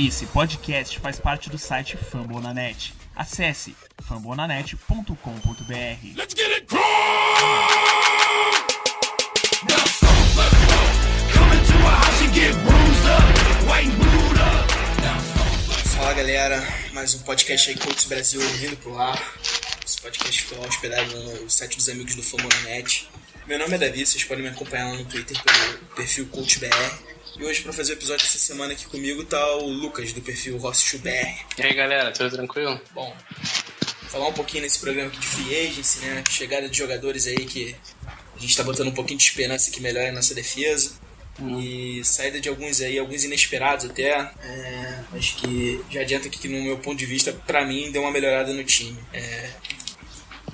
Esse podcast faz parte do site Fambonanet. Acesse fambonanet.com.br. Let's get it Fala galera, mais um podcast aí Coach Brasil vindo pro ar. Esse podcast foi hospedado no site dos amigos do Famonanet. Meu nome é Davi, vocês podem me acompanhar lá no Twitter pelo perfil CoachBR. E hoje, para fazer o episódio dessa semana aqui comigo, tá o Lucas, do perfil RossChuBR. E aí galera, tudo tranquilo? Bom, falar um pouquinho nesse programa aqui de free agency, né? Chegada de jogadores aí que a gente tá botando um pouquinho de esperança que melhore a nossa defesa. E saída de alguns aí, alguns inesperados até. É, acho que já adianta aqui que no meu ponto de vista, pra mim, deu uma melhorada no time. É,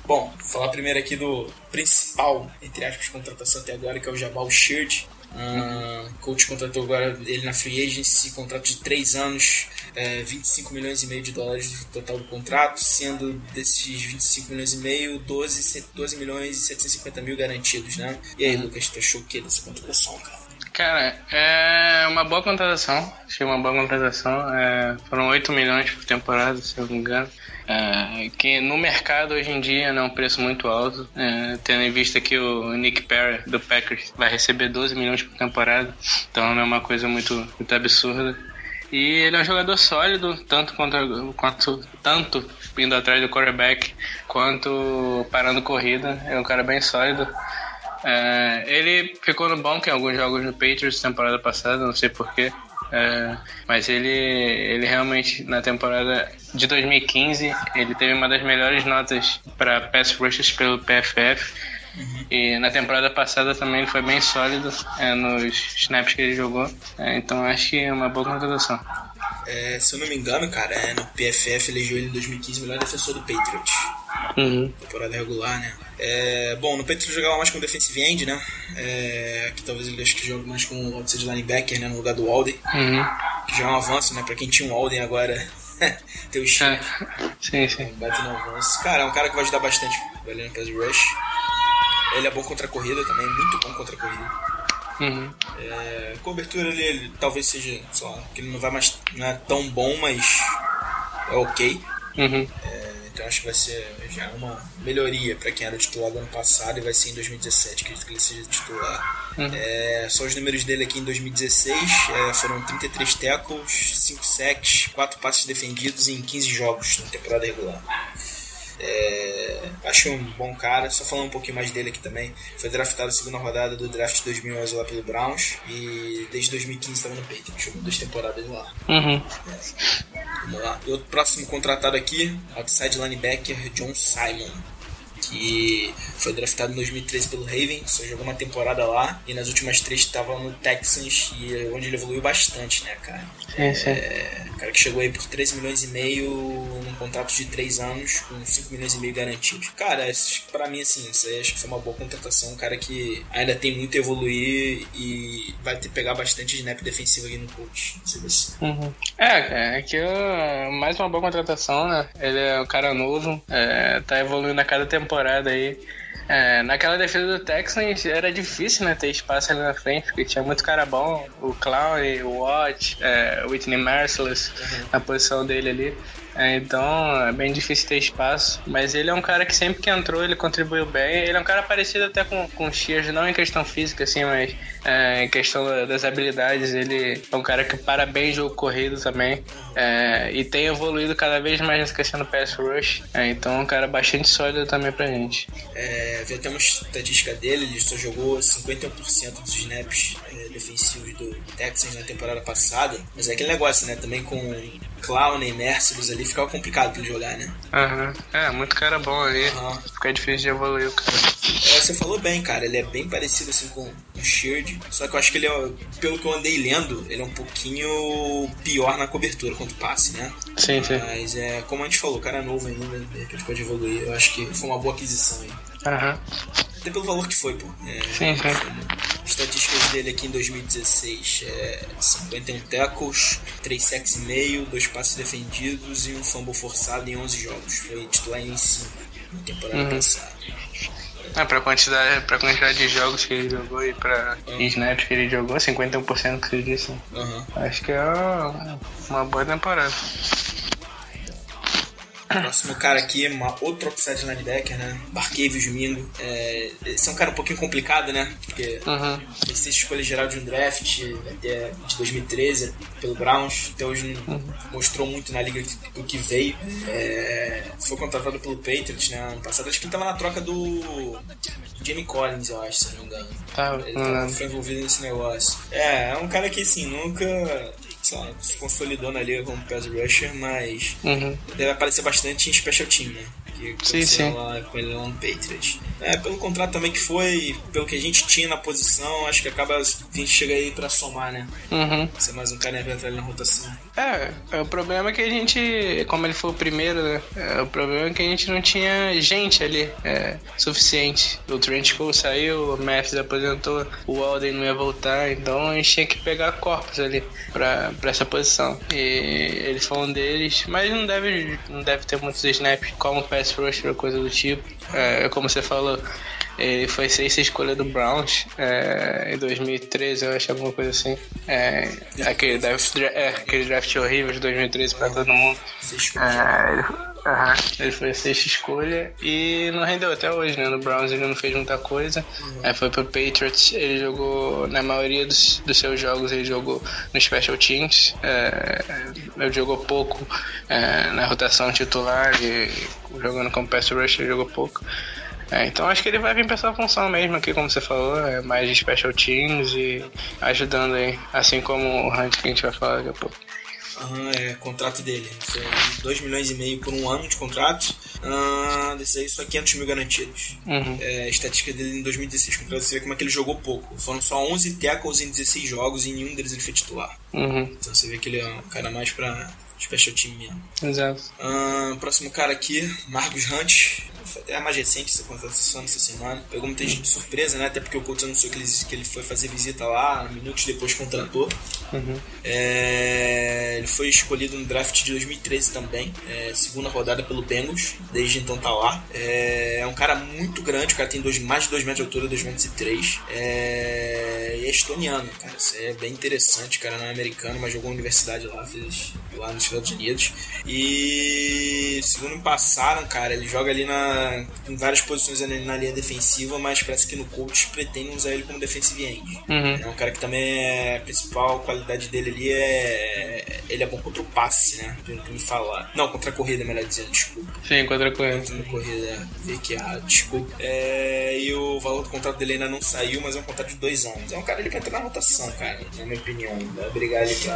bom, falar primeiro aqui do principal, entre aspas, contratação até agora, que é o Jabal Sheard. Uh, coach contratou agora ele na free agency, contrato de 3 anos, é, 25 milhões e meio de dólares no total do contrato, sendo desses 25 milhões e meio, 12, 12 milhões e 750 mil garantidos, né? E aí, Lucas, tu achou o que dessa contratação, cara? Cara, é uma boa contratação. Achei uma boa contratação. É, foram 8 milhões por temporada, se eu não me engano. É, que no mercado hoje em dia é um preço muito alto, é, tendo em vista que o Nick Perry do Packers vai receber 12 milhões por temporada, então é uma coisa muito, muito absurda. E ele é um jogador sólido, tanto contra, quanto tanto indo atrás do quarterback, quanto parando corrida. É um cara bem sólido. É, ele ficou no banco em alguns jogos no Patriots temporada passada, não sei porquê. É, mas ele, ele realmente, na temporada de 2015, ele teve uma das melhores notas para pass rushes pelo PFF. E na temporada passada também ele foi bem sólido é, nos snaps que ele jogou. É, então acho que é uma boa contratação. É, se eu não me engano, cara, é, no PFF elegeu ele em 2015 o melhor defensor do Patriots. Uhum. Temporada regular, né? É, bom, no Patriots ele jogava mais com defensive end, né? É, aqui talvez ele acho que joga mais com outside linebacker, né? No lugar do Alden. Uhum. Que já é um avanço, né? Pra quem tinha um Alden agora, tem o Chile. É. Sim, sim. Bate no avanço. Cara, é um cara que vai ajudar bastante ali no pass rush. Ele é bom contra a corrida também, muito bom contra a corrida. Uhum. É, cobertura ele, ele talvez seja, sei lá, que ele não vai mais, não é tão bom, mas é ok. Uhum. É, então acho que vai ser já uma melhoria para quem era titular do ano passado e vai ser em 2017, acredito que ele seja titular. Uhum. É, só os números dele aqui em 2016 é, foram 33 tackles, 5 sacks, 4 passes defendidos em 15 jogos na temporada regular. É, acho um bom cara, só falando um pouquinho mais dele aqui também. Foi draftado na segunda rodada do draft de 2011 lá pelo Browns e desde 2015 estava no Patriots, jogou duas temporadas lá. Uhum. Vamos lá. E outro próximo contratado aqui, outside linebacker John Simon, que foi draftado em 2013 pelo Ravens, só jogou uma temporada lá e nas últimas três estava no Texans e onde ele evoluiu bastante, né, cara? Sim, sim. É, o cara que chegou aí por 13 milhões e meio num contrato de 3 anos com 5 milhões e meio garantidos. Cara, pra mim, assim, isso aí acho que foi uma boa contratação. Um cara que ainda tem muito a evoluir e vai ter que pegar bastante snap defensivo aqui no coach. Uhum. É, cara, aqui é mais uma boa contratação, né? Ele é um cara novo, é, tá evoluindo a cada temporada aí. É, naquela defesa do Texans era difícil, né, ter espaço ali na frente, porque tinha muito cara bom, o Clown, o Watt, é, o Whitney Merciless, na posição dele ali. É, então é bem difícil ter espaço, mas ele é um cara que sempre que entrou ele contribuiu bem. Ele é um cara parecido até com, com o Shears, não em questão física, assim, mas é, em questão da- das habilidades. Ele é um cara que para bem jogo corrido também é, e tem evoluído cada vez mais nessa questão do pass rush. É, então é um cara bastante sólido também pra gente. É, vi até uma estatística dele, ele só jogou 51% dos snaps é, defensivos do Texans na temporada passada. Mas é aquele negócio, né? Também com Clown e Merciless ali ficava complicado pra ele jogar, né? Aham. É, muito cara bom ali. Aham. Fica difícil de evoluir o cara. É, você falou bem, cara. Ele é bem parecido assim com o Sheard. Só que eu acho que ele é, pelo que eu andei lendo, ele é um pouquinho pior na cobertura quanto passe, né? Sim, sim. Mas é, como a gente falou, o cara é novo ainda, de repente pode evoluir. Eu acho que foi uma boa aquisição aí. Aham. Até pelo valor que foi, pô. É, Sim, sim. Estatísticas dele aqui em 2016 é 51 tackles, 3 sacks e meio, 2 passes defendidos e um fumble forçado em 11 jogos. Foi titular em 5 na temporada Uhum. passada. É, pra quantidade, pra quantidade de jogos que ele jogou e pra snaps que ele jogou, 51% que você disse. Aham. Acho que é uma boa temporada. Próximo cara aqui, uma, outro upside linebacker, né? Barcavius Mingo. É, esse é um cara um pouquinho complicado, né? Porque Uhum. Foi ser escolha geral de um draft até de 2013 pelo Browns. Até hoje não mostrou muito na liga o que veio. É, foi contratado pelo Patriots né, ano passado. Acho que ele tava na troca do Jamie Collins, eu acho, se não me engano. Tá, Ele não tava, foi envolvido nesse negócio. É, é um cara que assim, nunca lá, se consolidou na liga como pass rusher, mas Uhum. deve aparecer bastante em special team, né? Que Sim, sim. Lá com ele lá no Patriots. É, pelo contrato também que foi, pelo que a gente tinha na posição, acho que acaba a gente chega aí pra somar, né? Uhum. Ser mais um cara entrar ali na rotação. É, é, o problema é que a gente, como ele foi o primeiro, né? é, o problema é que a gente não tinha gente ali é, suficiente. O Trent Cole saiu, o Matthews aposentou, o Alden não ia voltar, então a gente tinha que pegar corpos ali pra, pra essa posição. E ele foi um deles, mas não deve, não deve ter muitos snaps como pass rusher ou coisa do tipo. É, como você falou. Ele foi sexta escolha do Browns é, em 2013, eu acho, alguma coisa assim. É, aquele, draft, é, aquele draft horrível de 2013 pra todo mundo. É, ele, aham, ele foi a sexta escolha e não rendeu até hoje, né? No Browns ele não fez muita coisa. Aí foi pro Patriots, ele jogou, na maioria dos, dos seus jogos, ele jogou no Special Teams. É, ele jogou pouco é, na rotação titular e jogando como pass rusher, ele jogou pouco. É, então acho que ele vai vir pra essa função mesmo aqui, como você falou, é mais de special teams e ajudando aí, assim como o Hunt que a gente vai falar daqui a pouco. Aham, é contrato dele. Foi 2 milhões e meio por um ano de contrato. Ah, desse aí só 500 mil garantidos. Uhum. É, a estatística dele em 2016 contra você vê como é que ele jogou pouco. Foram só 11 tackles em 16 jogos e em nenhum deles ele foi titular. Uhum, Então você vê que ele é um cara mais pra special team mesmo. exato. Ahn, próximo cara aqui, Marcos Hunt. Foi até a mais recente essa contratação nessa semana. Pegou muita gente de surpresa, né? Até porque o Colts anunciou que ele, que ele foi fazer visita lá, minutos depois contratou. Uhum. É, ele foi escolhido no draft de 2013 também, é, segunda rodada pelo Bengals, desde então tá lá. É, é um cara muito grande, o cara tem dois, mais de 2 metros de altura, 2 metros e 3. É, e é estoniano, cara, isso é bem interessante, o cara não é americano, mas jogou na universidade lá, fez lá nos Estados Unidos. E segundo me passaram, cara, ele joga ali na, em várias posições na linha defensiva, mas parece que no coach pretendem usar ele como defensive end. Uhum. É um cara que também é a principal qualidade dele ali é. Ele é bom contra o passe, né? Pelo que me falar. Não, contra a corrida, melhor dizendo, desculpa. Sim, contra a corrida. Contra a corrida, é. vi que errado, desculpa. É, e o valor do contrato dele ainda não saiu, mas é um contrato de dois anos. É um cara ali pra entrar na rotação, cara, na minha opinião. Vai brigar ali pra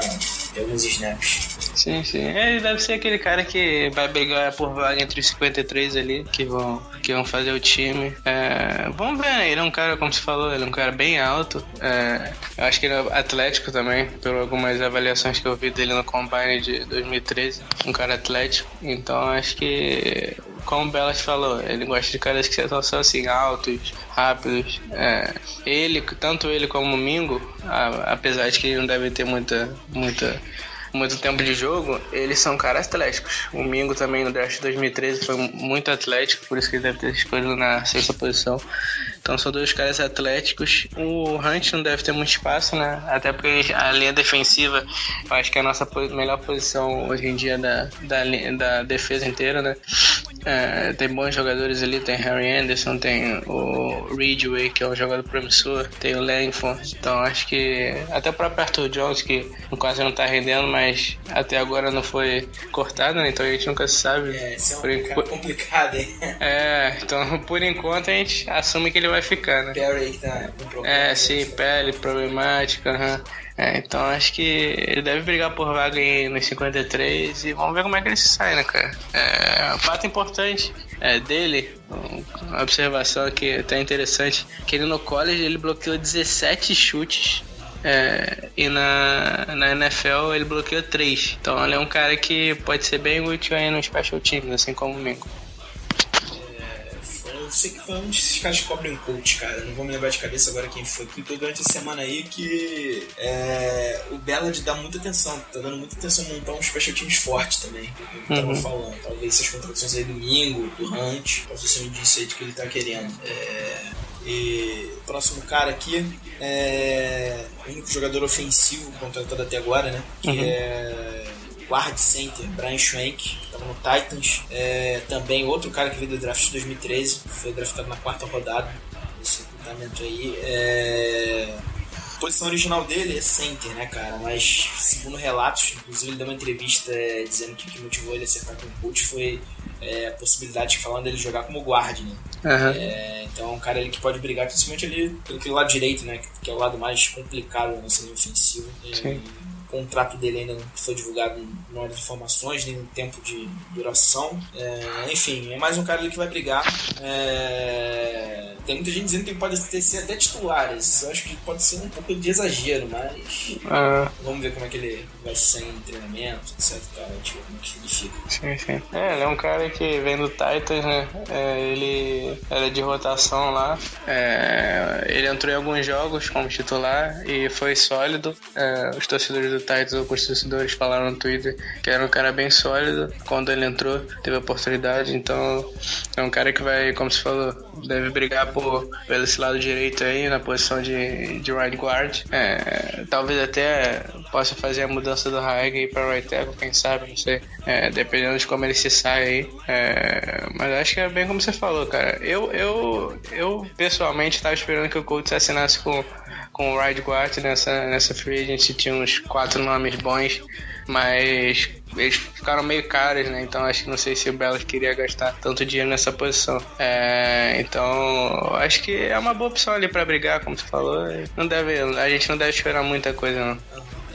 ter alguns snaps. Sim, sim. Ele deve ser aquele cara que vai brigar por vaga entre os 53 ali, que vão, que vão fazer o time. É, vamos ver, né? Ele é um cara, como você falou, ele é um cara bem alto. É, eu acho que ele é atlético também, por algumas avaliações que eu vi dele no Combine de 2013. Um cara atlético. Então acho que, como o Belas falou, ele gosta de caras que são assim, altos, rápidos. É, ele, tanto ele como o Mingo, a- apesar de que ele não deve ter muita, muita muito tempo de jogo, eles são caras atléticos. O Mingo também no draft de 2013 foi muito atlético, por isso que ele deve ter escolhido na sexta posição. Então são dois caras atléticos. O Hunt não deve ter muito espaço, né? Até porque a linha defensiva, eu acho que é a nossa melhor posição hoje em dia da, da, da defesa inteira, né? É, tem bons jogadores ali, tem Harry Anderson, tem o Ridgway, que é um jogador promissor, tem o Langford. Então acho que até o próprio Arthur Jones, que quase não tá rendendo, mas até agora não foi cortado, né? Então a gente nunca sabe. É, esse é um Por enqu- cara complicado, hein? É, então por enquanto a gente assume que ele vai ficar, né? Perry que tá com problema. É, sim, pele problemática, aham. É, então acho que ele deve brigar por vaga aí nos 53 e vamos ver como é que ele se sai, né, cara? É, um fato importante é, dele, um- uma observação aqui até interessante, que ele no college ele bloqueou 17 chutes é, e na, na NFL ele bloqueou 3. Então ele é um cara que pode ser bem útil aí no Special Teams, assim como o Mingo. Eu sei que foi um desses caras que cobrem coach, cara. Não vou me lembrar de cabeça agora quem foi. Que durante a semana aí que é, o Bellad dá muita atenção. Tá dando muita atenção a montar um special teams forte também. Que eu tava falando. Talvez essas contratações aí do Mingo, do Hunt, possa ser um indício aí de que ele tá querendo. É, e o próximo cara aqui é o único jogador ofensivo contratado até agora, né? Que é guard center, Brian Schwenk, que estava no Titans. É, também outro cara que veio do draft de 2013, foi draftado na quarta rodada nesse recrutamento aí. É, a posição original dele é center, né, cara? Mas, segundo relatos, inclusive ele deu uma entrevista é, dizendo que o que motivou ele a acertar com o coach foi é, a possibilidade de falando dele jogar como guard, né? Aham. É, então é um cara ali que pode brigar, principalmente ali pelo lado direito, né? Que é o lado mais complicado da nossa linha ofensiva. E contrato dele ainda não foi divulgado em hora de informações, nem tempo de duração. É, enfim, é mais um cara ali que vai brigar. É, tem muita gente dizendo que ele pode ter ser até titulares. Eu acho que pode ser um pouco de exagero, mas Ah, vamos ver como é que ele vai sair em treinamento, etc. tal, tipo, como é que ele fica. sim, sim. É, ele é um cara que vem do Titans, né? É, ele era de rotação lá. É, ele entrou em alguns jogos como titular e foi sólido. É, os torcedores do Titans, alguns torcedores falaram no Twitter que era um cara bem sólido. Quando ele entrou, teve a oportunidade. Então, é um cara que vai, como você falou, deve brigar por, pelo esse lado direito aí, na posição de, de right guard. É, talvez até possa fazer a mudança do Haig para right tackle, quem sabe, não sei. É, dependendo de como ele se sai aí. É, mas acho que é bem como você falou, cara. Eu, eu, eu pessoalmente estava esperando que o Colts assinasse com, com o right guard nessa, nessa free agency. Tinha uns quatro nomes bons, mas eles ficaram meio caros, né? Então acho que não sei se o Bellas queria gastar tanto dinheiro nessa posição. É, então acho que é uma boa opção ali para brigar, como você falou. Não deve, a gente não deve esperar muita coisa, não.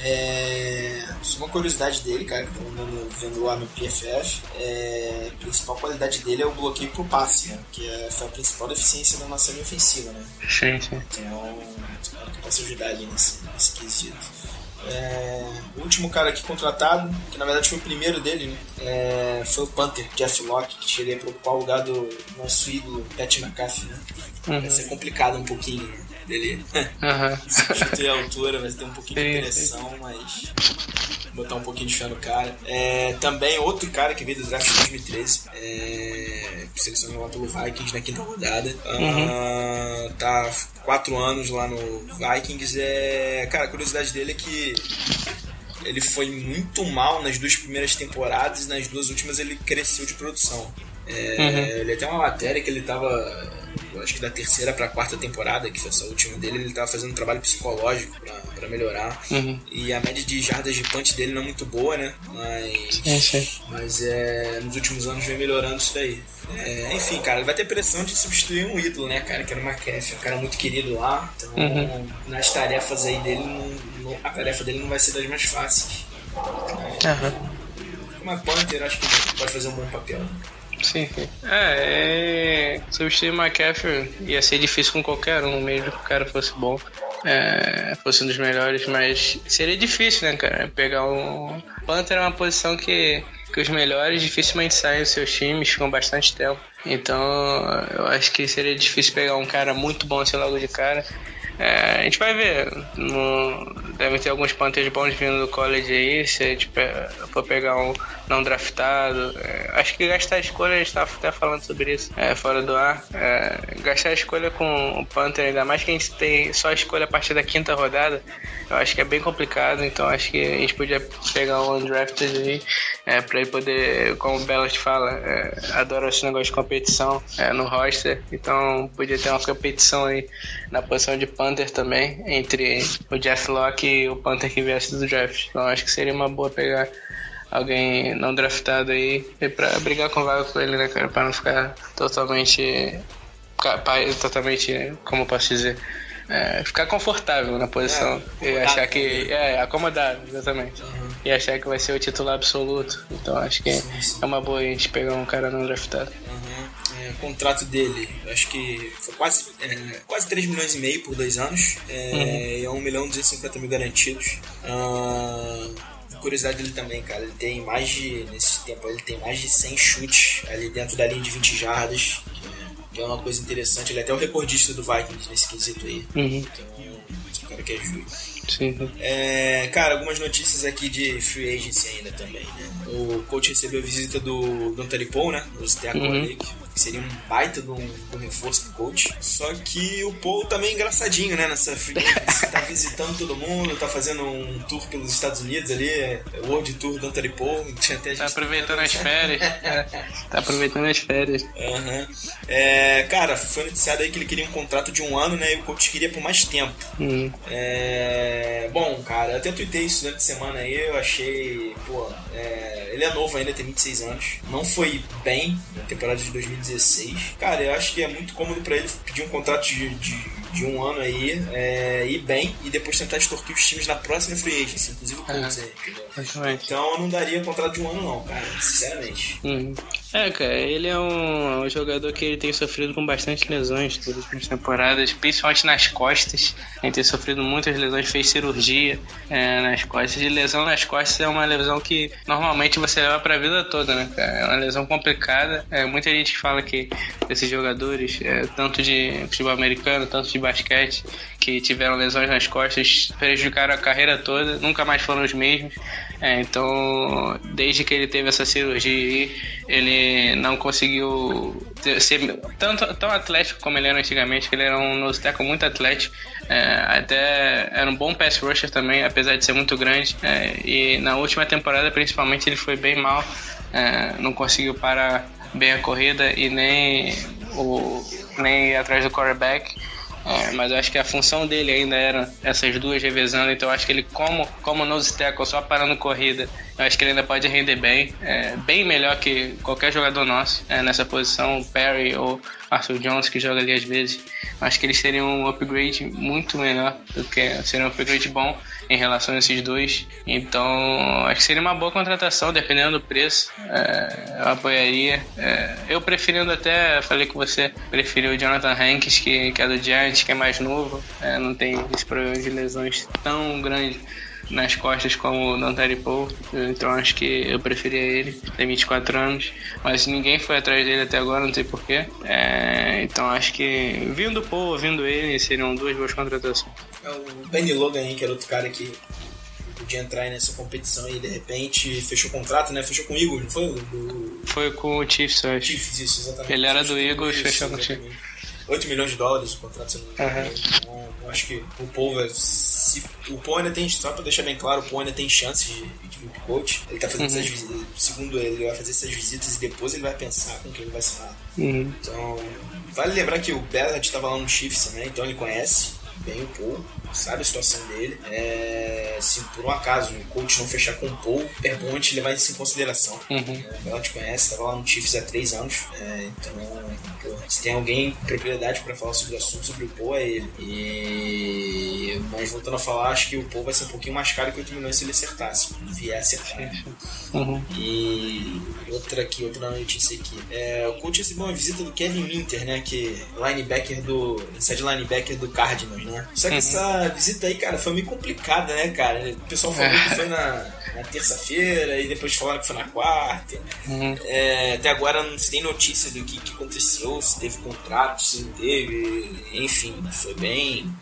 É, só uma curiosidade dele, cara, que eu tô andando, vendo lá no PFF, é, a principal qualidade dele é o bloqueio pro passe, né? Que é, foi a principal deficiência da nossa linha ofensiva, né? Sim, sim. Então, espero que possa ajudar ali nesse, nesse quesito. É, o último cara aqui contratado, que na verdade foi o primeiro dele, né? É, foi o Panther, Jeff Locke, que chega para ocupar o lugar do nosso ídolo Pat McAfee, né? Vai ser complicado um pouquinho, né? Dele Aham. substituir a altura, vai ter um pouquinho de pressão, mas botar um pouquinho de fé no cara. É, também outro cara que veio do draft de 2013, é, selecionado lá pelo Vikings na quinta rodada. Ah, tá quatro anos lá no Vikings. É, cara, a curiosidade dele é que ele foi muito mal nas duas primeiras temporadas e nas duas últimas ele cresceu de produção. É, Ele tem uma matéria que ele tava, acho que da terceira pra quarta temporada, que foi essa última dele, ele tava fazendo um trabalho psicológico pra, pra melhorar. E a média de jardas de punch dele não é muito boa, né? Mas, Sim, sim. mas é, nos últimos anos vem melhorando isso daí. É, enfim, cara, ele vai ter pressão de substituir um ídolo, né, cara? Que era o McAfee, um cara muito querido lá. Então, nas tarefas aí dele, não- não- a tarefa dele não vai ser das mais fáceis. Aham. Mas Panther, acho que pode fazer um bom papel. Sim, sim. É, é, substituir o McCaffrey ia ser difícil com qualquer um, mesmo que o cara fosse bom, é, fosse um dos melhores, mas seria difícil, né, cara? Pegar um. Panther é uma posição que, que os melhores dificilmente saem dos seus times, ficam bastante tempo. Então eu acho que seria difícil pegar um cara muito bom assim logo de cara. É, a gente vai ver. No, deve ter alguns Panthers bons vindo do college aí. Se pe- for pegar um não draftado. é, acho que gastar a escolha, a gente estava até falando sobre isso é, fora do ar. é, gastar a escolha com o Panther, ainda mais que a gente tem só a escolha a partir da quinta rodada, eu acho que é bem complicado. Então acho que a gente podia pegar um undrafted aí é, para ele poder, como o Bellas fala, é, adora esse negócio de competição é, no roster. Então podia ter uma competição aí na posição de Panther também, entre o Jeff Locke e o Panther que viesse do draft. Então acho que seria uma boa pegar alguém não draftado aí e pra brigar com vaga com ele, né, cara? Pra não ficar totalmente. Totalmente, como eu posso dizer? é, ficar confortável na posição É, e achar que. né? É, acomodado, exatamente. E achar que vai ser o titular absoluto. Então acho que Sim, sim. é uma boa a gente pegar um cara não draftado. Uhum. É, contrato dele, acho que foi quase, é, quase 3 milhões e meio por dois anos. É, e é 1 milhão e 250 mil garantidos. Ah, curiosidade dele também, cara, ele tem mais de, nesse tempo, ele tem mais de 100 chutes ali dentro da linha de 20 jardas. que que é uma coisa interessante. Ele é até o recordista do Vikings nesse quesito aí. Uhum. Então, esse cara que é juiz. Sim. É, cara, algumas notícias aqui de free agency ainda também, né? O coach recebeu a visita do Dante Paul, né? Do Steco Uhum. ali, que seria um baita de um reforço pro coach. Só que o Paul tá meio engraçadinho, né? Nessa free tá visitando todo mundo, tá fazendo um tour pelos Estados Unidos ali, é, o World Tour do Dante Paul. Tinha até Tá gente- aproveitando as férias. É, tá aproveitando as férias. Aham. É, cara, foi noticiado aí que ele queria um contrato de um ano, né? E o coach queria por mais tempo. Uhum. É, bom, cara, eu até tuitei isso durante a semana aí, eu achei, pô, é, ele é novo ainda, tem 26 anos. Não foi bem na temporada de 2016. Cara, eu acho que é muito cômodo pra ele pedir um contrato de, de, de um ano aí, é, ir bem e depois tentar extorquir os times na próxima free agency, inclusive o Colts aí. Então eu não daria contrato de um ano não, cara, sinceramente. Uhum. É, cara, ele é um, um jogador que ele tem sofrido com bastante lesões nas últimas temporadas, principalmente nas costas. Ele tem sofrido muitas lesões, fez cirurgia é, nas costas. E lesão nas costas é uma lesão que normalmente você leva pra vida toda, né, cara? É uma lesão complicada. É, muita gente fala que esses jogadores, é, tanto de futebol americano, tanto de basquete, que tiveram lesões nas costas, prejudicaram a carreira toda, nunca mais foram os mesmos. É, então, desde que ele teve essa cirurgia ele não conseguiu ser tanto, tão atlético como ele era antigamente, que ele era um nose muito atlético. É, até era um bom pass rusher também, apesar de ser muito grande. É, e na última temporada, principalmente, ele foi bem mal. É, não conseguiu parar bem a corrida e nem, o, nem atrás do quarterback. É, mas eu acho que a função dele ainda era essas duas revezando, então eu acho que ele, como, como nose tackle, só parando corrida, eu acho que ele ainda pode render bem, é, bem melhor que qualquer jogador nosso é, nessa posição, Perry ou Arthur Jones, que joga ali às vezes. Acho que eles teriam um upgrade muito melhor do que seria um upgrade bom em relação a esses dois. Então, acho que seria uma boa contratação, dependendo do preço. É, eu apoiaria. É, eu preferindo até, falei com você, preferi o Jonathan Hanks, que, que é do Giants, que é mais novo, é, não tem esse problema de lesões tão grande nas costas como o Dantari Paul, então acho que eu preferia ele, tem 24 anos, mas ninguém foi atrás dele até agora, não sei porquê. É, então acho que vindo o Paul, vindo ele, seriam duas boas contratações. É o Benny Logan aí, que era outro cara que podia entrar nessa competição e de repente fechou o contrato, né? Fechou com o Eagles, não foi? Do Foi com o Chiefs, eu acho. Chiefs, isso, exatamente. Ele era do Eagles, fechou com o exatamente. 8 milhões de dólares o contrato, se não me engano. Aham. Eu acho que o Paul, vai- se, o Paul ainda tem, só pra deixar bem claro, o Paul ainda tem chance de, de vir pro coach. Ele tá fazendo Uhum. essas visitas, segundo ele, ele vai fazer essas visitas e depois ele vai pensar com quem ele vai assinar. Uhum. Então, vale lembrar que o Bellard estava lá no Chiefs também, então ele conhece bem o Paul, sabe a situação dele. É, se por um acaso o coach não fechar com o Paul, gente levar isso em consideração. Uhum. É, o Bellard conhece, estava lá no Chiefs há três anos, é, então se tem alguém propriedade para falar sobre o assunto, sobre o Paul, é ele. E... Mas voltando a falar, acho que o Paul vai ser um pouquinho mais caro que 8 milhões se ele acertasse, se vier acertar. Uhum. E outra aqui, outra notícia aqui. É, o coach recebeu uma visita do Kevin Minter, né? Que linebacker do. inside linebacker do Cardinals, né? Só que essa visita aí, cara, foi meio complicada, né, cara? O pessoal falou que foi na, na terça-feira e depois falaram que foi na quarta. Uhum. É, até agora não se tem notícia do que, que aconteceu, se teve contrato, se não teve. Enfim, foi bem.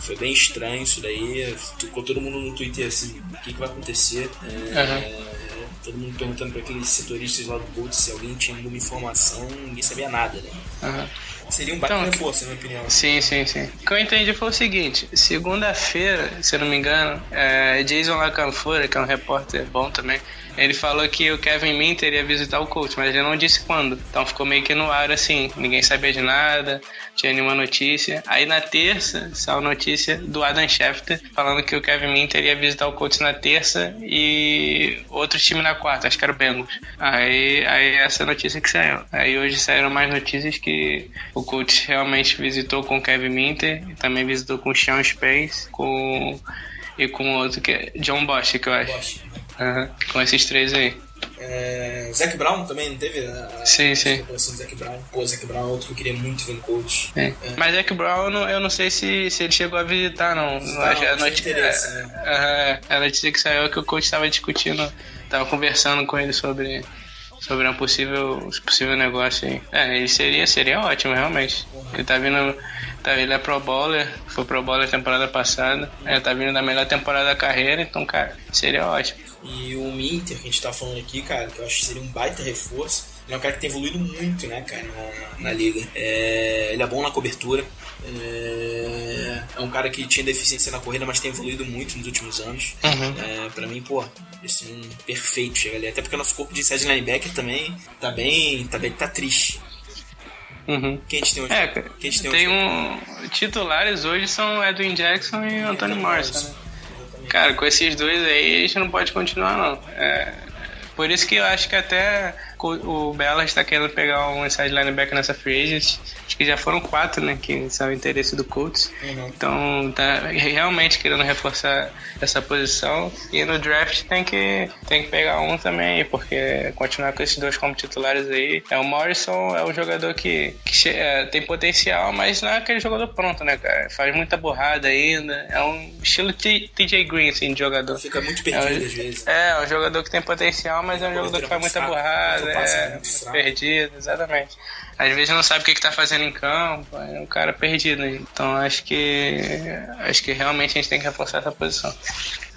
Foi bem estranho isso daí. Ficou todo mundo no Twitter assim, o que, que vai acontecer. É, Aham. Todo mundo perguntando para aqueles setoristas lá do Colts se alguém tinha alguma informação, ninguém sabia nada, né? Uhum. Seria um baita Então, reforço, na minha opinião. Sim, sim, sim. O que eu entendi foi o seguinte: segunda-feira, se eu não me engano, é, Jason Lacanfora, que é um repórter bom também, ele falou que o Kevin Minter ia visitar o coach, mas ele não disse quando. Então ficou meio que no ar assim, ninguém sabia de nada, tinha nenhuma notícia. Aí na terça saiu notícia do Adam Schefter falando que o Kevin Minter ia visitar o coach na terça e outro time na quarta, acho que era o Bengals. Aí, aí essa notícia que saiu. Aí hoje saíram mais notícias que o coach realmente visitou com o Kevin Minter também visitou com o Sean Space com, e com outro que é John Bosch, que eu acho. Bosch. Aham, Com esses três aí. É, Zac Brown também, não teve? A, Sim, a sim. Zac Brown. Pô, Zac Brown é outro que eu queria muito ver no coach. É. Mas é que o Brown, eu não, eu não sei se, se ele chegou a visitar, não. não acho, não a tinha noti- interesse, é, né? a notícia que saiu é que o coach estava discutindo, estava conversando com ele sobre, sobre um possível, possível negócio aí. É, ele seria, seria ótimo, realmente. Ele tá vindo. Tá, ele é pro bowler, foi pro bowler temporada passada. É, tá vindo da melhor temporada da carreira, então, cara, seria ótimo. E o Minter, que a gente tá falando aqui, cara, que eu acho que seria um baita reforço. Ele é um cara que tem evoluído muito, né, cara, na, na liga. É, ele é bom na cobertura. É, é um cara que tinha deficiência na corrida, mas tem evoluído muito nos últimos anos. Uhum. É, pra mim, pô, esse é um perfeito chega ali. Até porque o nosso corpo de inside linebacker também tá bem. tá bem. tá triste. Uhum. Quem a gente tem hoje? É, Quem a gente tem, tem hoje? um. Titulares hoje são Edwin Jackson e Anthony Morrison, né? Cara, com esses dois aí a gente não pode continuar não. É, por isso que eu acho que até o Bella está querendo pegar um inside linebacker nessa free agent. Acho que já foram quatro, né? Que são o interesse do Colts. Uhum. Então tá realmente querendo reforçar essa posição. E no draft tem que, tem que pegar um também, porque continuar com esses dois como titulares aí. É o Morrison é um jogador que, que é, tem potencial, mas não é aquele jogador pronto, né, cara? Faz muita borrada ainda. É um estilo TJ Green, assim, de jogador. Fica muito perdido às vezes. É, é um jogador que tem potencial, mas é um jogador que faz muita borrada, é, perdido, exatamente. Às vezes não sabe o que, que tá fazendo em campo, é um cara perdido. né? Então acho que acho que realmente a gente tem que reforçar essa posição.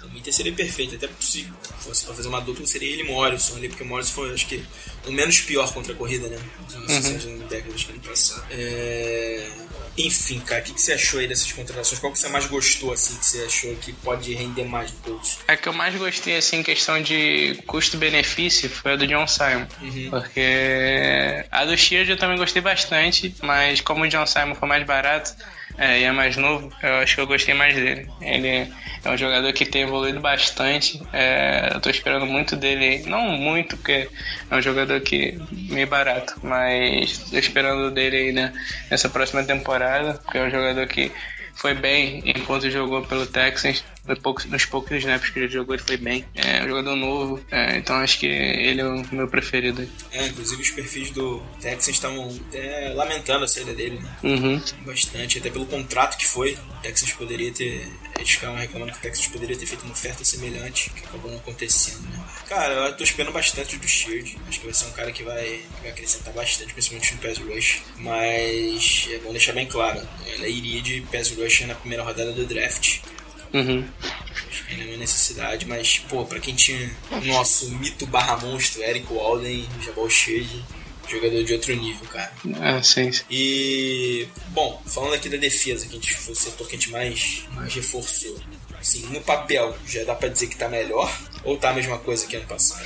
O Minter seria perfeito, até se fosse pra fazer uma dupla, seria ele e Morrison ali, porque o Morrison foi, acho que, o menos pior contra a corrida, né? Não sei se é década, acho que ano passado. É... Enfim, cara, o que, que você achou aí dessas contratações? Qual que você mais gostou, assim, que você achou que pode render mais do Colts? A que eu mais gostei, assim, em questão de custo-benefício foi a do John Simon. Porque a do Shield eu também gostei bastante, mas como o John Simon foi mais barato é, e é mais novo, eu acho que eu gostei mais dele. Ele é um jogador que tem evoluído bastante. é, eu tô esperando muito dele, não muito, porque é um jogador que meio barato, mas tô esperando dele aí né, nessa próxima temporada, porque é um jogador que foi bem enquanto jogou pelo Texans. Foi poucos, nos poucos snaps que ele jogou, ele foi bem. É um jogador novo, é, então acho que ele é o meu preferido. É, inclusive os perfis do Texans estavam até lamentando a saída dele, né? Uhum. Bastante, até pelo contrato que foi. O Texas poderia ter. Eles ficavam reclamando que o Texas poderia ter feito uma oferta semelhante, que acabou não acontecendo, né? Cara, eu tô esperando bastante do Shield. Acho que vai ser um cara que vai, que vai acrescentar bastante, principalmente no pass rush. Mas é bom deixar bem claro: ela iria de pass rush na primeira rodada do draft. Uhum. Acho que ainda não é necessidade, mas, pô, pra quem tinha o nosso mito barra monstro, Eric Walden, Jabal Shield, jogador de outro nível, cara. Ah, sim, sim. E, bom, falando aqui da defesa, que a gente foi o setor que a gente mais, mais reforçou. Assim, no papel, já dá pra dizer que tá melhor? Ou tá a mesma coisa que ano passado?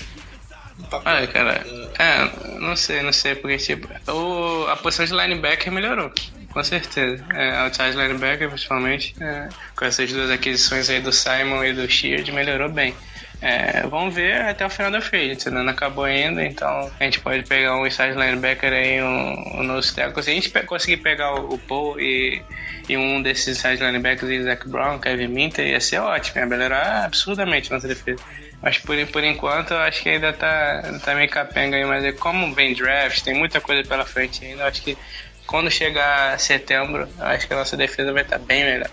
No papel. Olha, cara, é, não sei, não sei, porque, tipo, o, a posição de linebacker melhorou. Com certeza. É, outside linebacker, principalmente, é, com essas duas aquisições aí do Simon e do Sheard, melhorou bem. É, vamos ver até o final da agency, né? Não acabou ainda, então a gente pode pegar um inside linebacker aí, um, um nose. Se a gente conseguir pegar o, o Paul e, e um desses inside linebackers, Zach Brown, Kevin Minter, ia ser ótimo, ia melhorar absurdamente nossa defesa. Mas por, por enquanto eu acho que ainda tá, tá meio capenga aí, mas é como vem draft, tem muita coisa pela frente ainda, eu acho que quando chegar setembro, acho que a nossa defesa vai estar bem melhor.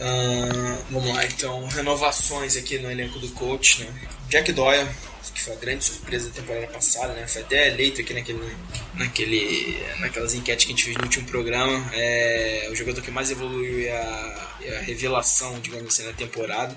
Ah, vamos lá, então, renovações aqui no elenco do coach, né? Jack Doyle, que foi a grande surpresa da temporada passada, né? Foi até eleito aqui naquele, naquele, naquelas enquetes que a gente fez no último programa. É o jogador que mais evoluiu e a, e a revelação, digamos assim, na temporada.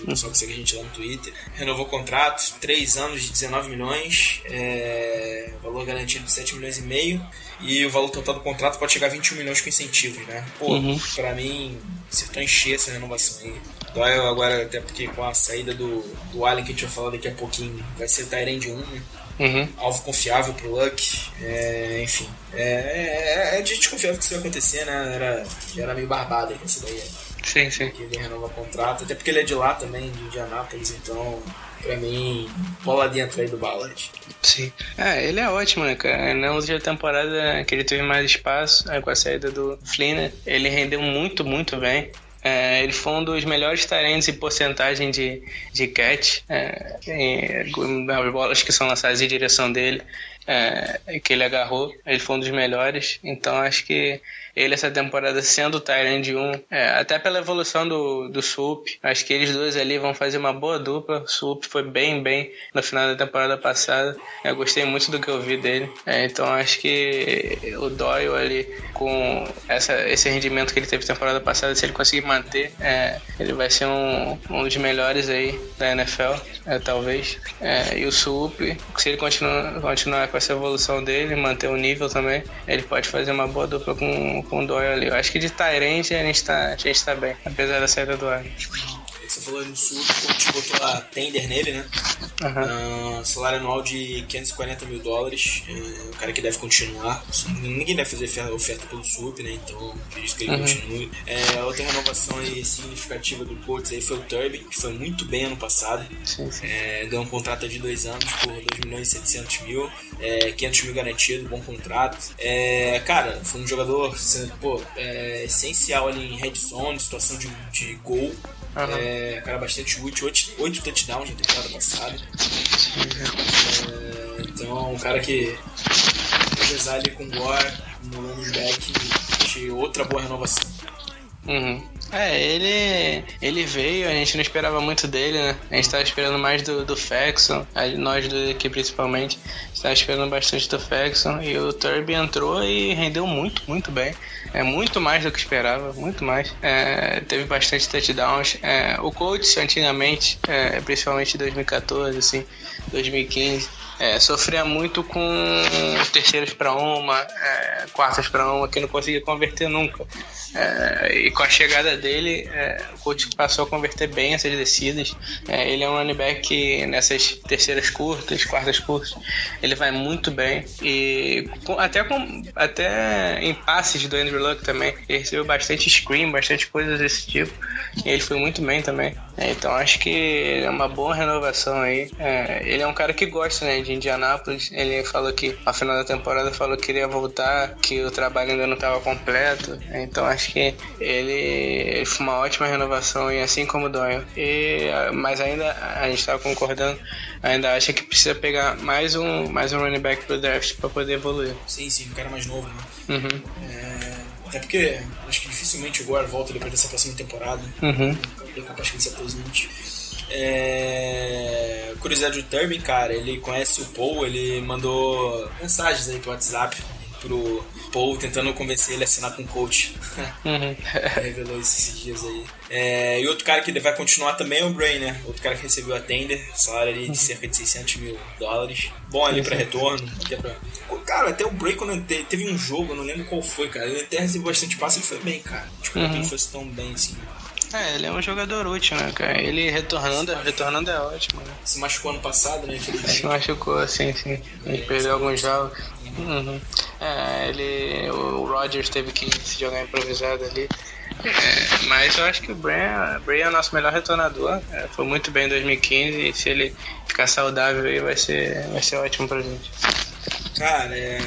O pessoal que segue a gente lá no Twitter. Renovou o contrato, 3 anos de 19 milhões, é, valor garantido de 7 milhões e meio. E o valor total do contrato pode chegar a 21 milhões com incentivos, né? Pô, pra mim, acertou em cheio essa renovação aí. Doyle agora, até porque com a saída do, do Allen, que a gente vai falar daqui a pouquinho, vai ser Tyrande 1, né? Uhum. alvo confiável pro Luck, é, enfim. É, é, é de desconfiável que isso ia acontecer, né? Era, era meio barbado essa daí. Sim, sim. Que ele renova contrato, até porque ele é de lá também, de Indianápolis, então, pra mim, bola dentro aí do Ballard. Sim. É, ele é ótimo, né, cara? Na última temporada que ele teve mais espaço, aí com a saída do Flynn, ele rendeu muito, muito bem. É, ele foi um dos melhores talentos em porcentagem de, de catch, é, as bolas que são lançadas em direção dele, é, que ele agarrou. Ele foi um dos melhores, então acho que ele essa temporada sendo o Tyrande 1, é, até pela evolução do, do Sup, acho que eles dois ali vão fazer uma boa dupla. Sup foi bem, bem no final da temporada passada. Eu gostei muito do que eu vi dele. É, então acho que o Doyle ali, com essa, esse rendimento que ele teve temporada passada, se ele conseguir manter, é, ele vai ser um, um dos melhores aí da NFL, é, talvez. É, e o Sup, se ele continuar, continuar com essa evolução dele, manter o nível também, ele pode fazer uma boa dupla com, com o Doyle ali. Eu acho que de Tyrande a gente tá, a gente tá bem, apesar da saída do ar. Você falou no sul, o coach botou a tender nele, né? Uhum. Uh, salário anual de 540 mil dólares. Uh, o cara que deve continuar. Ninguém deve fazer oferta, pelo SUP, né? Então acredito que ele Uhum. continue. É, outra renovação aí significativa do Colts aí foi o Turby, que foi muito bem ano passado. Sim, sim. É, ganhou um contrato de dois anos por 2 milhões e 700 mil, é, 500 mil garantido, bom contrato. É, cara, foi um jogador pô, é, essencial ali em red zone, situação de, de gol. Aham. É, cara bastante útil, 8, oito touchdowns na temporada passada. É, então, um cara que revezar ali com o Gore no running back de outra boa renovação. Uhum. É, ele, ele veio, a gente não esperava muito dele, né? A gente tava esperando mais do, do Faxon, nós dois aqui principalmente, a gente tava esperando bastante do Faxon, e o Turby entrou e rendeu muito, muito bem. É muito mais do que esperava, muito mais. É, teve bastante touchdowns. É, o coach antigamente, é, principalmente em 2014, assim, 2015, é, sofria muito com terceiros para uma, é, quartas para uma, que não conseguia converter nunca. É, e com a chegada dele, é, o coach passou a converter bem essas descidas. É, ele é um running back que nessas terceiras curtas, quartas curtas, ele vai muito bem. E com- até, com, até em passes do Andrew Luck também, ele recebeu bastante screen, bastante coisas desse tipo. E ele foi muito bem também. É, então acho que é uma boa renovação aí. Ele é um cara que gosta né, de Indianápolis. Ele falou que no final da temporada falou que queria voltar, que o trabalho ainda não estava completo. Então acho que ele, foi uma ótima renovação e assim como o Doyle. E, mas ainda a gente estava concordando, ainda acha que precisa pegar mais um, mais um running back pro draft para poder evoluir. Sim, sim, um cara mais novo, né? Uhum, É, até porque acho que dificilmente o Gore volta depois dessa próxima temporada. uhum, É capaz que ele se aposente. É... Curiosidade do Turbin, cara, ele conhece o Paul, ele mandou mensagens aí pro WhatsApp pro Paul tentando convencer ele a assinar com o coach. uhum. Revelou isso esses dias aí. É, e outro cara que vai continuar também é o Bray, né? Outro cara que recebeu a tender, salário ali de cerca de 600 mil dólares. Bom ali pra retorno. Até pra... Cara, até o Bray, quando te- teve um jogo, eu não lembro qual foi, cara. Ele até recebeu bastante passe e foi bem, cara. Tipo, não que ele fosse tão bem assim. né? É, ele é um jogador útil, né, cara? Ele retornando, retornando é ótimo, né? Se machucou ano passado, né? Se machucou, assim, sim. Ele perdeu alguns jogos. Uhum. É, ele. O Rodgers teve que se jogar improvisado ali. É, mas eu acho que o Bray, Bray é o nosso melhor retornador. É, foi muito bem em 2015 e se ele ficar saudável aí vai ser, vai ser ótimo pra gente. Cara, é,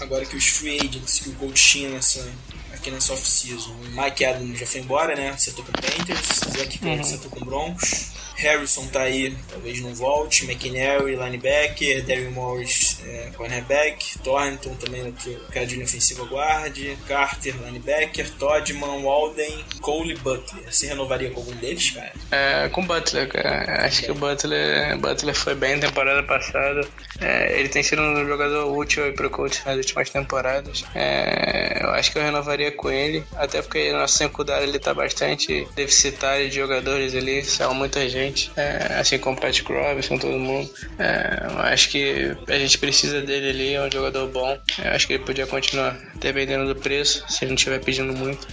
agora que os free agents que o coach tinha nessa, aqui nessa off-season, o Mike Adams já foi embora, né? Acertou com o Panthers, Zach Ertz acertou com o Broncos, Harrison tá aí, talvez não volte, McNary, linebacker, Darryl Morris, é, cornerback, Thornton também, outro cara de linha ofensiva guarde, Carter, linebacker, Toddman, Walden, Cole Butler. Você renovaria com algum deles, cara? É, com Butler, cara. Acho que o Butler, Butler foi bem na temporada passada. É, ele tem sido um jogador útil aí pro coach nas últimas temporadas. É, eu acho que eu renovaria com ele, até porque nosso secundário ele tá bastante deficitário de jogadores ali, saiu muita gente, é, assim como o Pat Robinson, todo mundo. É, eu acho que a gente precisa dele ali, é um jogador bom. Eu acho que ele podia continuar, dependendo do preço, se ele não estiver pedindo muito.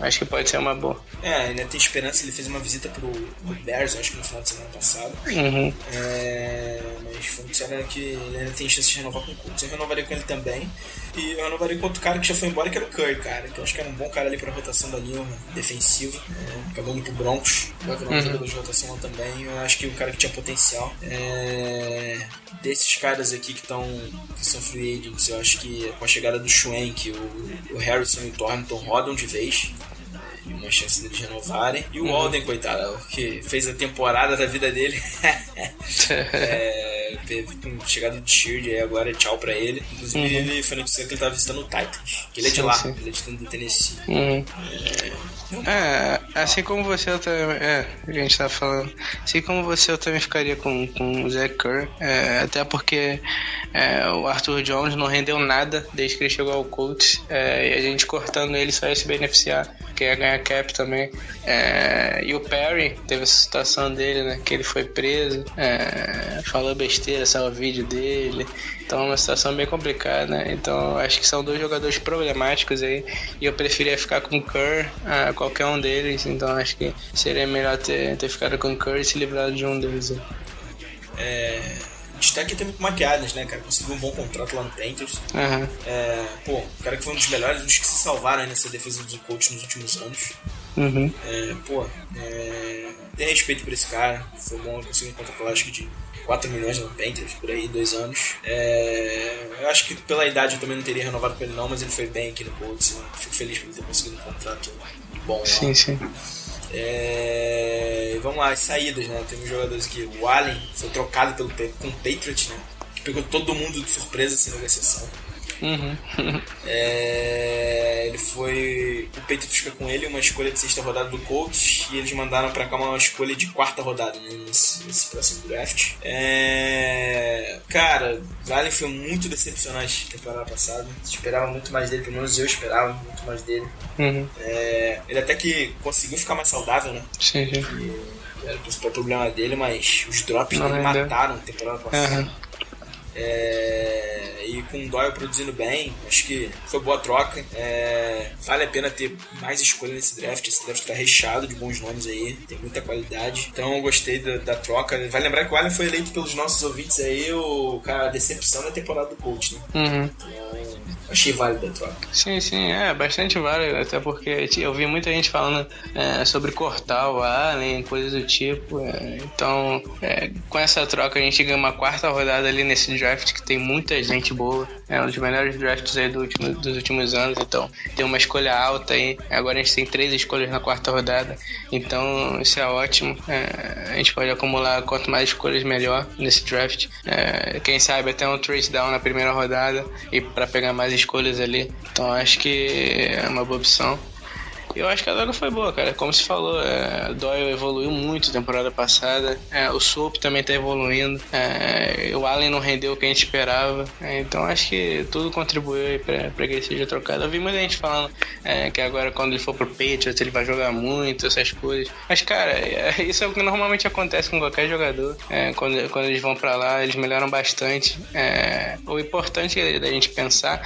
Acho que pode ser uma boa. É, ainda tem esperança, ele fez uma visita pro, Bears, acho que no final de semana passado. Uhum. É, mas disseram que ele ainda tem chance de renovar com o Colts. Eu renovaria com ele também. E eu renovaria com outro cara que já foi embora, que era o Curry, cara. Que eu acho que era um bom cara ali pra rotação da linha defensiva. É, acabou indo pro Broncos. Vai virar um jogador de rotação lá também. Eu acho que o cara que tinha potencial. É, desses caras aqui que estão. Que são free agents, eu acho que com a chegada do Schwenk, o, o Harrison e o Thornton rodam de vez. e uma chance deles renovarem. E o Uhum. Walden, coitado, que fez a temporada da vida dele. é, teve com chegada de Shield aí agora, tchau pra ele. Inclusive, ele foi noticiado que ele tava visitando o Titans, que ele é de Uhum. Sim, lá, sim. ele é de do Tennessee. Uhum. É, assim como você eu também. É, a gente tá falando. Assim como você eu também ficaria com, com o Zach Kerr. é, até porque é, o Arthur Jones não rendeu nada desde que ele chegou ao Colts. é, e a gente cortando ele só ia se beneficiar. Porque ia ganhar cap também. É, e o Perry teve essa situação dele, né? Que ele foi preso. é, falou besteira, saiu o vídeo dele. Então é uma situação bem complicada, né? Então acho que são dois jogadores problemáticos aí. E eu preferia ficar com o Kerr a qualquer um deles. Então acho que seria melhor ter, ter ficado com o Kerr e se livrado de um deles. aí. É, destaque também com o Mike Adams, né, cara? Conseguiu um bom contrato lá no Panthers. Aham. É, pô, o cara que foi um dos melhores, dos que se salvaram aí nessa defesa do coach nos últimos anos. Uhum. É, pô, é, tem respeito por esse cara. Foi bom conseguir um contrato, acho que de 4 milhões no Panthers, por aí, dois anos. É, eu acho que pela idade eu também não teria renovado com ele não, mas ele foi bem aqui no Colts. né? Fico feliz por ele ter conseguido um contrato bom lá. Sim, sim. É, vamos lá, as saídas, né? Temos jogadores aqui. O Allen foi trocado pelo, com o Patriot, né? Que pegou todo mundo de surpresa sem negociação. Uhum. É, ele foi. O Patriots fica com ele, uma escolha de sexta rodada do Colts, e eles mandaram pra cá uma escolha de quarta rodada né, nesse, nesse próximo draft. É, cara, o Allen foi muito decepcionante na temporada passada. Esperava muito mais dele, pelo menos eu esperava muito mais dele. Uhum. É, ele até que conseguiu ficar mais saudável, né? Sim, sim. que era o principal problema dele, mas os drops Não dele mataram a temporada passada. Aham. É, e com o Doyle produzindo bem, acho que foi boa troca. É, vale a pena ter mais escolha nesse draft. Esse draft tá recheado de bons nomes aí, tem muita qualidade. Então eu gostei da, da troca. Vale lembrar que o Allen foi eleito pelos nossos ouvintes aí o cara a decepção da temporada do coach, né? Uhum. Então, achei válida a troca. Sim, sim, é bastante válido, até porque eu vi muita gente falando é, sobre cortar o Allen, coisas do tipo. é, então, é, com essa troca a gente ganha uma quarta rodada ali nesse draft que tem muita gente boa. É um dos melhores drafts aí do último- dos últimos anos, então tem uma escolha alta aí. Agora a gente tem três escolhas na quarta rodada, então isso é ótimo. É, a gente pode acumular quanto mais escolhas melhor nesse draft. É, quem sabe até um trace down na primeira rodada e para pegar mais escolhas ali. Então acho que é uma boa opção. Eu acho que a droga foi boa, cara. Como se falou, é, Doyle evoluiu muito temporada passada. É, o Soap também tá evoluindo. É, o Allen não rendeu o que a gente esperava. É, então acho que tudo contribuiu pra que ele seja trocado. Eu vi muita gente falando é, que agora quando ele for pro Patriots ele vai jogar muito, essas coisas. Mas, cara, é, isso é o que normalmente acontece com qualquer jogador. É, quando, quando eles vão pra lá, eles melhoram bastante. O importante da gente pensar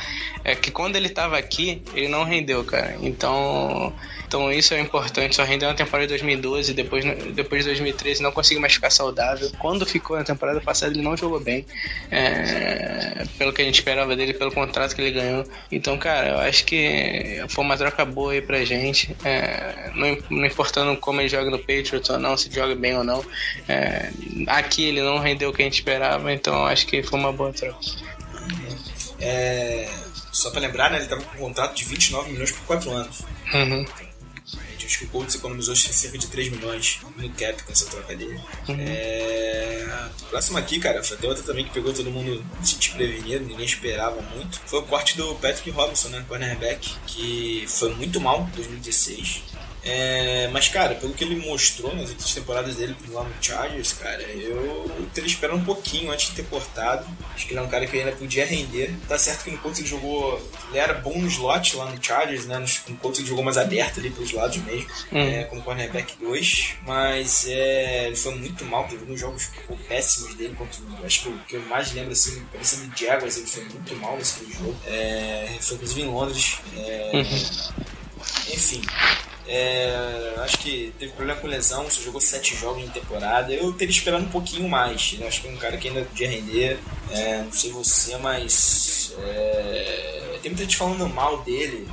é que quando ele tava aqui, ele não rendeu, cara. Então, então isso é importante. Só rendeu na temporada de 2012, depois, depois de 2013 não conseguiu mais ficar saudável. Quando ficou na temporada passada, ele não jogou bem. é, pelo que a gente esperava dele, pelo contrato que ele ganhou. Então, cara, eu acho que foi uma troca boa aí pra gente. É, não, não importando como ele joga no Patriots ou não, se joga bem ou não. É, aqui ele não rendeu o que a gente esperava, então eu acho que foi uma boa troca. É, só pra lembrar, né? Ele tava com um contrato de 29 milhões por 4 anos. Uhum. Gente, acho que o Colts economizou cerca de 3 milhões no cap com essa troca dele. É... Próximo aqui, cara, foi até outra também que pegou todo mundo se desprevenido, ninguém esperava muito. Foi o corte do Patrick Robinson, né? Cornerback, que foi muito mal em 2016. É, mas, cara, pelo que ele mostrou nas outras temporadas dele lá no Chargers, cara, eu teria esperado um pouquinho antes de ter cortado. Acho que ele é um cara que ainda podia render. Tá certo que no Colts ele jogou. Ele era bom no slot lá no Chargers, né? No Colts ele jogou mais aberto ali pelos lados mesmo, é, como cornerback 2. Mas é, ele foi muito mal, teve alguns jogos péssimos dele. Contra, acho que o que eu mais lembro, assim, parecendo de Jaguars, ele foi muito mal nesse jogo. É, foi inclusive em Londres. É, enfim. É, acho que teve problema com lesão, só jogou sete jogos em temporada. Eu teria esperado um pouquinho mais. né? Acho que é um cara que ainda podia render. É, não sei você, mas é, tem muita gente falando mal dele.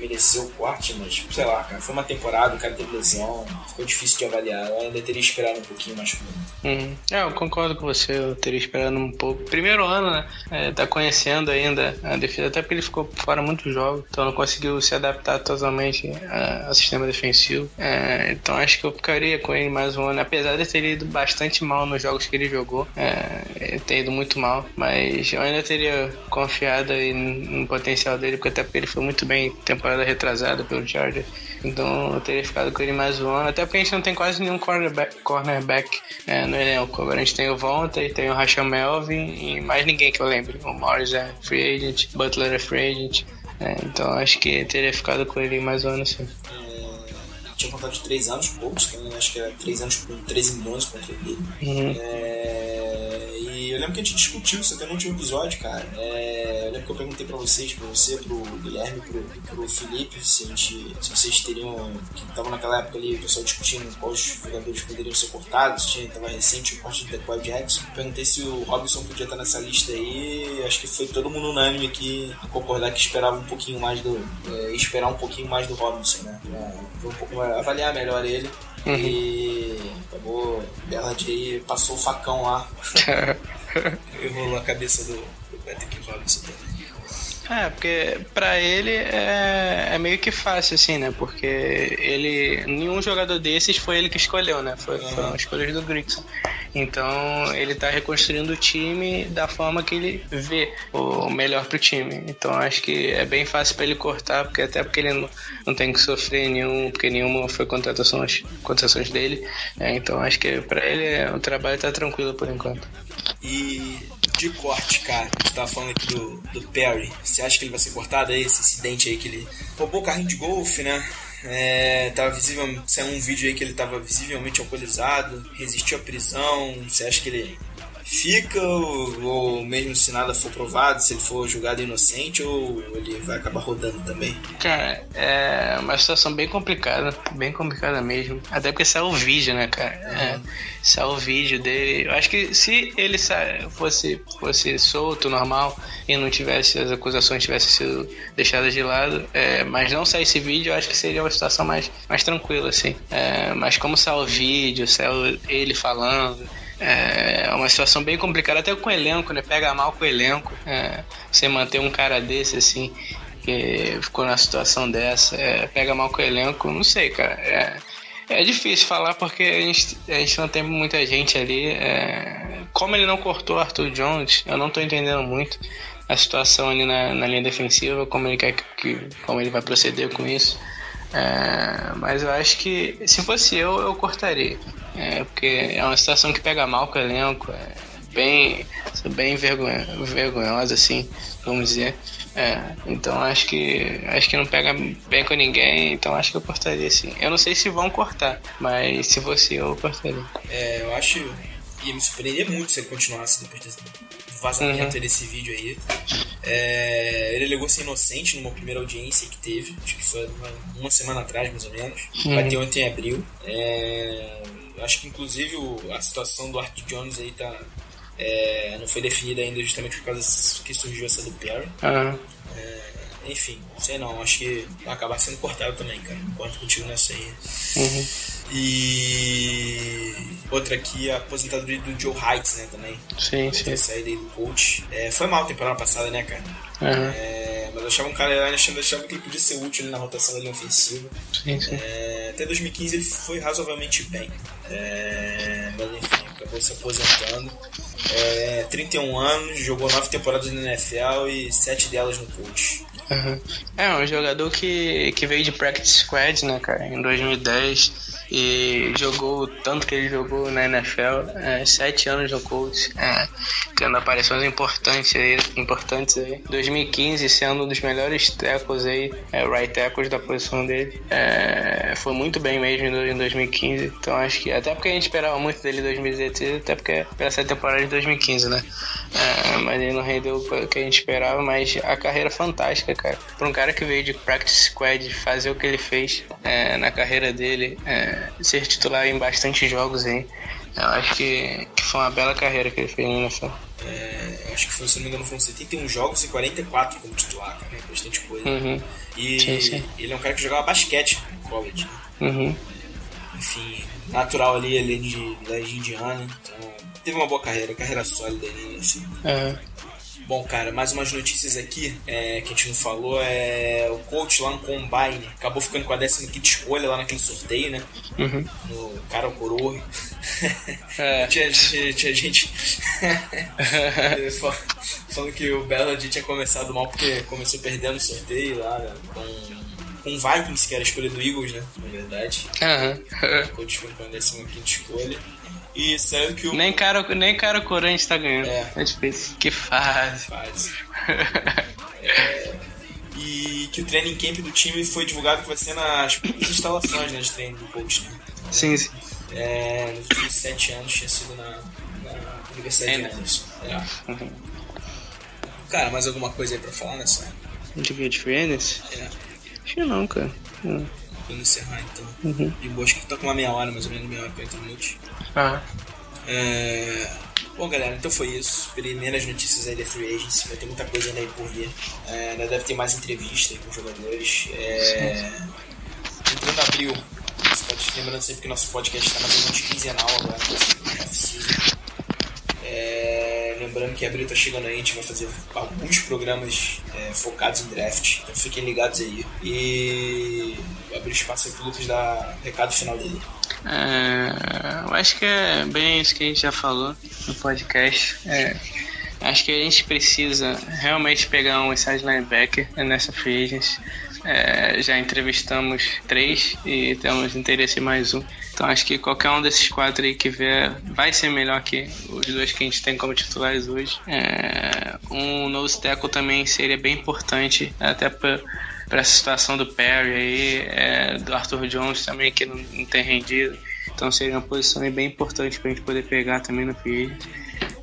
Mereceu o corte, mas sei lá, cara, foi uma temporada, o cara teve lesão, ficou difícil de avaliar. Eu ainda teria esperado um pouquinho mais com. Uhum. É, eu concordo com você, eu teria esperado um pouco. Primeiro ano, né? É, tá conhecendo ainda a defesa, até porque ele ficou fora muitos jogos, então não conseguiu se adaptar totalmente a- ao sistema defensivo. É, então acho que eu ficaria com ele mais um ano, apesar de ter ido bastante mal nos jogos que ele jogou, é, ter ido muito mal, mas eu ainda teria confiado no potencial dele, porque até porque ele foi muito bem temporada retrasada pelo Chargers. Então eu teria ficado com ele mais um ano, até porque a gente não tem quase nenhum cornerback, cornerback é, no elenco. Agora a gente tem o Vonta e tem o Rachel Melvin e mais ninguém que eu lembre. O Morris é free agent, Butler é free agent. É, então acho que teria ficado com ele mais um ano sim. É, tinha contrato de 3 anos, poucos, também, acho que era 3 anos com 13 milhões contra ele. Uhum. É, e eu lembro que a gente discutiu isso até no último episódio, cara. É, eu lembro que eu perguntei pra vocês, pra você, pro Guilherme, pro, pro Felipe, se, a gente, se vocês teriam. que estavam naquela época ali, o pessoal discutindo quais jogadores poderiam ser cortados, se tinha, tava recente o corte do Decoy Jackson. Perguntei se o Robinson podia estar nessa lista aí. Acho que foi todo mundo unânime aqui a concordar que esperava um pouquinho mais do. É, esperar um pouquinho mais do Robinson, né? Pra um pouco avaliar melhor ele. E acabou, Bellard aí passou o facão lá. e rolou a cabeça do, do Patrick Robinson. É, porque pra ele é, é meio que fácil, assim, né? Porque ele. Nenhum jogador desses foi ele que escolheu, né? Foi, Foram escolhas do Grixon. Então ele tá reconstruindo o time da forma que ele vê o melhor pro time. Então acho que é bem fácil pra ele cortar, porque até porque ele não, não tem que sofrer nenhum, porque nenhuma foi contratações, contratações dele. É, então acho que pra ele é, o trabalho tá tranquilo por enquanto. E de corte, cara, gente tava falando aqui do, do Perry. Você acha que ele vai ser cortado aí, esse incidente aí que ele roubou o carrinho de golfe, né? É, tava visível, saiu um vídeo aí que ele tava visivelmente alcoolizado, resistiu à prisão. Você acha que ele fica ou, ou mesmo se nada for provado, se ele for julgado inocente, ou ele vai acabar rodando também? Cara, é uma situação bem complicada, bem complicada mesmo. Até porque saiu o vídeo, né, cara? É, saiu o vídeo dele. Eu acho que se ele fosse, fosse solto, normal, e não tivesse, as acusações tivessem sido deixadas de lado, é, mas não sair esse vídeo, eu acho que seria uma situação mais, mais tranquila, assim. É, mas como saiu o vídeo, saiu ele falando. É uma situação bem complicada, até com o elenco, né? Pega mal com o elenco. É, você manter um cara desse, assim, que ficou numa situação dessa, é, pega mal com o elenco, não sei, cara. É, é difícil falar porque a gente, a gente não tem muita gente ali. é, como ele não cortou Arthur Jones, eu não tô entendendo muito a situação ali na, na linha defensiva, como ele quer que, que- como ele vai proceder com isso. É, mas eu acho que se fosse eu, eu cortaria. É, porque é uma situação que pega mal com o elenco, é bem, bem vergonha, vergonhosa, assim, vamos dizer. É, então acho que acho que não pega bem com ninguém, então acho que eu cortaria sim. Eu não sei se vão cortar, mas se fosse eu, cortaria. É, eu acho. Ia me surpreender muito se ele continuasse depois desse vazamento Uhum. desse vídeo aí. É, ele alegou ser inocente numa primeira audiência que teve, acho que foi uma, uma semana atrás, mais ou menos. Uhum. Vai ter ontem em abril. É, eu acho que inclusive o- a situação do Art Jones aí tá. é, não foi definida ainda justamente por causa que surgiu essa do Perry. Ah, Enfim, sei não, acho que vai acabar sendo cortado também, cara. Concordo contigo nessa aí. uhum. E outra aqui, a aposentadoria do Joe Heights, né, também. Sim, sim. Saída aí do coach. É, foi mal a temporada passada, né, cara? Aham. É, mas eu achava um cara, eu achava, achava que ele podia ser útil na rotação da linha ofensiva. Sim, sim. É, até 2015 ele foi razoavelmente bem. É, mas enfim, acabou se aposentando. É, 31 anos, jogou 9 temporadas na NFL e 7 delas no coach. Uhum. É, um jogador que, que veio de Practice Squad, né, cara, em 2010 e jogou tanto que ele jogou na NFL, é, sete anos no Colts, é, tendo aparições importantes aí, importantes aí. 2015 sendo um dos melhores tackles aí, é, right tackles da posição dele. É, foi muito bem mesmo em 2015, então acho que até porque a gente esperava muito dele em 2016, até porque pela essa temporada de 2015, né? É, mas ele não rendeu o que a gente esperava, mas a carreira fantástica, cara. Pra um cara que veio de practice squad fazer o que ele fez é, na carreira dele, é, ser titular em bastante jogos aí. Eu acho que, que foi uma bela carreira que ele fez no NFL. É, acho que foi, se não me engano, foram 71 jogos e 44 como titular, cara, né? Bastante coisa. Uhum. E Sim, sim. ele é um cara que jogava basquete no college, né? Uhum. Enfim, natural ali, ele é de, de Indiana. Então, teve uma boa carreira, carreira sólida ali, assim. É. Bom, cara, mais umas notícias aqui é, que a gente não falou. É o coach lá no Combine acabou ficando com a 15 escolha lá naquele sorteio, né? Uhum. No cara o coroa. É. tinha, tinha, tinha gente fal- falando que o Bellad tinha começado mal porque começou perdendo o sorteio lá né, com, com o Vikings, que era a escolha do Eagles, né? Na verdade. Aham. O coach foi com a 15 escolha. E saiu que o. nem cara, nem cara corante tá ganhando. É. É, difícil. Que fase. fase. É, e que o training camp do time foi divulgado que vai ser nas próprias instalações né, de treino do coach. Né? sim, sim. É, nos últimos sete anos tinha sido na, na Universidade de É, né? Anderson. É. Uhum. Cara, mais alguma coisa aí pra falar nessa? Devia de Vênus? É, Acho que não, cara. Hum. Vamos encerrar então. Uhum. De boa, acho que tá com uma meia hora, mais ou menos meia hora, 40 minutos. Ah. É... Bom, galera, então foi isso. Primeiras notícias aí da Free Agency. Vai ter muita coisa ainda aí por vir. É, ainda deve ter mais entrevista aí com os jogadores. É... Entrando abril. Podcast, lembrando sempre que nosso podcast está mais ou menos quinzenal agora. nesse off-season. É... Lembrando que abril tá chegando aí, a gente vai fazer alguns programas é, focados em draft. Então fiquem ligados aí. E abrir espaço aí pro Lucas dar recado final dele. É, eu acho que é bem isso que a gente já falou no podcast. É, acho que a gente precisa realmente pegar um inside linebacker nessa free. É, já entrevistamos três e temos interesse em mais um. Então acho que qualquer um desses quatro aí que vier vai ser melhor que os dois que a gente tem como titulares hoje. É, um nose tackle também seria bem importante, até para para essa situação do Perry aí, é, do Arthur Jones também, que não, não tem rendido. Então seria uma posição bem importante para a gente poder pegar também no PI.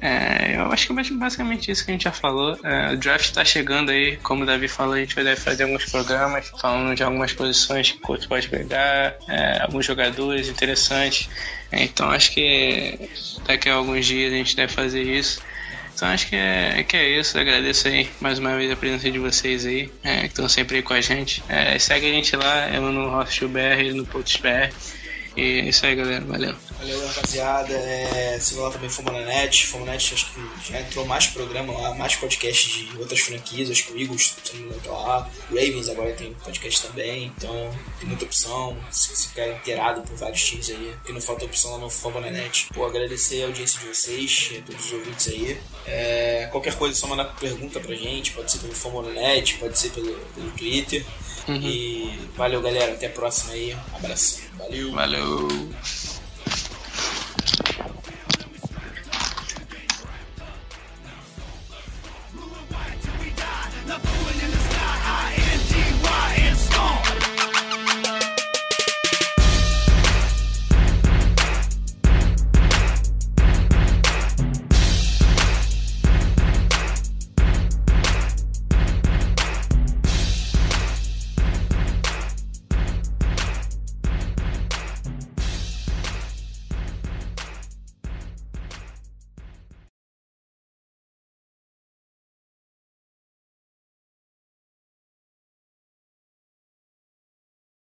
É, eu acho que é basicamente isso que a gente já falou. É, o draft está chegando aí, como o Davi falou, a gente vai fazer alguns programas falando de algumas posições que o coach pode pegar, é, alguns jogadores interessantes. É, então acho que daqui a alguns dias a gente deve fazer isso. Então acho que é, que é isso. Agradeço aí mais uma vez a presença de vocês aí, é, que estão sempre aí com a gente. É, segue a gente lá, eu no Hostel BR, ele no Post BR. E é isso aí, galera. Valeu. Valeu, rapaziada. É, siga lá também Fomonanet. Fomonanet acho que já entrou mais programa lá, mais podcast de outras franquias. Acho que o Eagles, se não me engano, tá lá. Ravens agora tem podcast também. Então tem muita opção. Se você ficar inteirado por vários times aí, que não falta opção lá no Fomonanet. Pô, agradecer a audiência de vocês, a todos os ouvintes aí. É, qualquer coisa é só mandar pergunta pra gente. Pode ser pelo Fomonanet, pode ser pelo, pelo Twitter. E valeu, galera. Até a próxima aí. Um abraço. Valeu. Valeu.